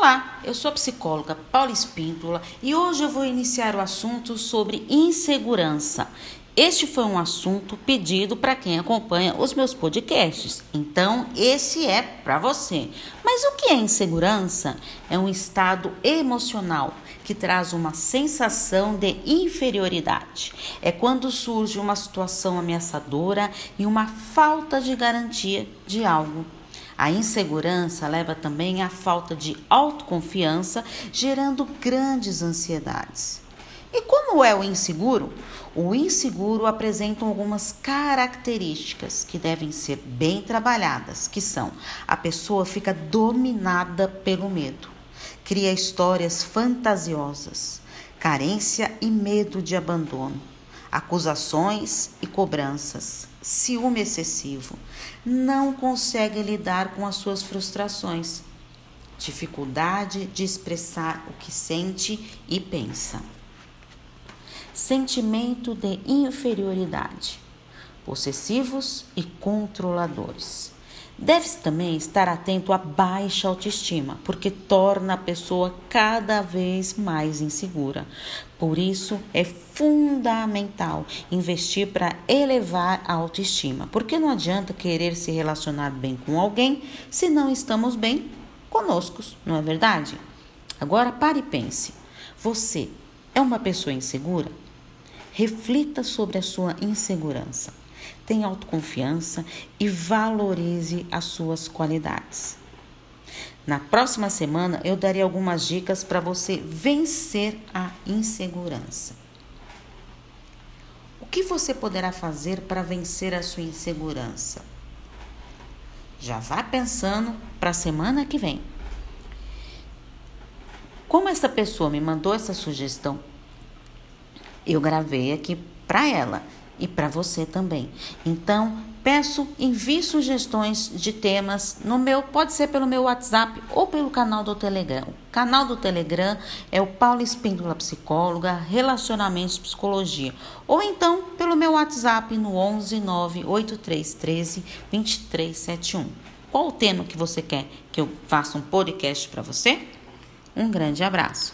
Olá, eu sou a psicóloga Paula Espíndola e hoje eu vou iniciar o assunto sobre insegurança. Este foi um assunto pedido para quem acompanha os meus podcasts, então esse é para você. Mas o que é insegurança? É um estado emocional que traz uma sensação de inferioridade. É quando surge uma situação ameaçadora e uma falta de garantia de algo a insegurança leva também à falta de autoconfiança, gerando grandes ansiedades. E como é o inseguro? O inseguro apresenta algumas características que devem ser bem trabalhadas, que são: a pessoa fica dominada pelo medo, cria histórias fantasiosas, carência e medo de abandono acusações e cobranças, ciúme excessivo, não consegue lidar com as suas frustrações, dificuldade de expressar o que sente e pensa, sentimento de inferioridade, possessivos e controladores Deve-se também estar atento à baixa autoestima, porque torna a pessoa cada vez mais insegura. Por isso, é fundamental investir para elevar a autoestima, porque não adianta querer se relacionar bem com alguém se não estamos bem conosco, não é verdade? Agora pare e pense: você é uma pessoa insegura? Reflita sobre a sua insegurança tenha autoconfiança e valorize as suas qualidades. Na próxima semana eu darei algumas dicas para você vencer a insegurança. O que você poderá fazer para vencer a sua insegurança? Já vá pensando para a semana que vem. Como essa pessoa me mandou essa sugestão, eu gravei aqui para ela e para você também. Então, peço, envie sugestões de temas no meu, pode ser pelo meu WhatsApp ou pelo canal do Telegram. O canal do Telegram é o Paula Espíndola Psicóloga, Relacionamentos Psicologia. Ou então pelo meu WhatsApp no 11 98313 2371. Qual o tema que você quer que eu faça um podcast para você? Um grande abraço.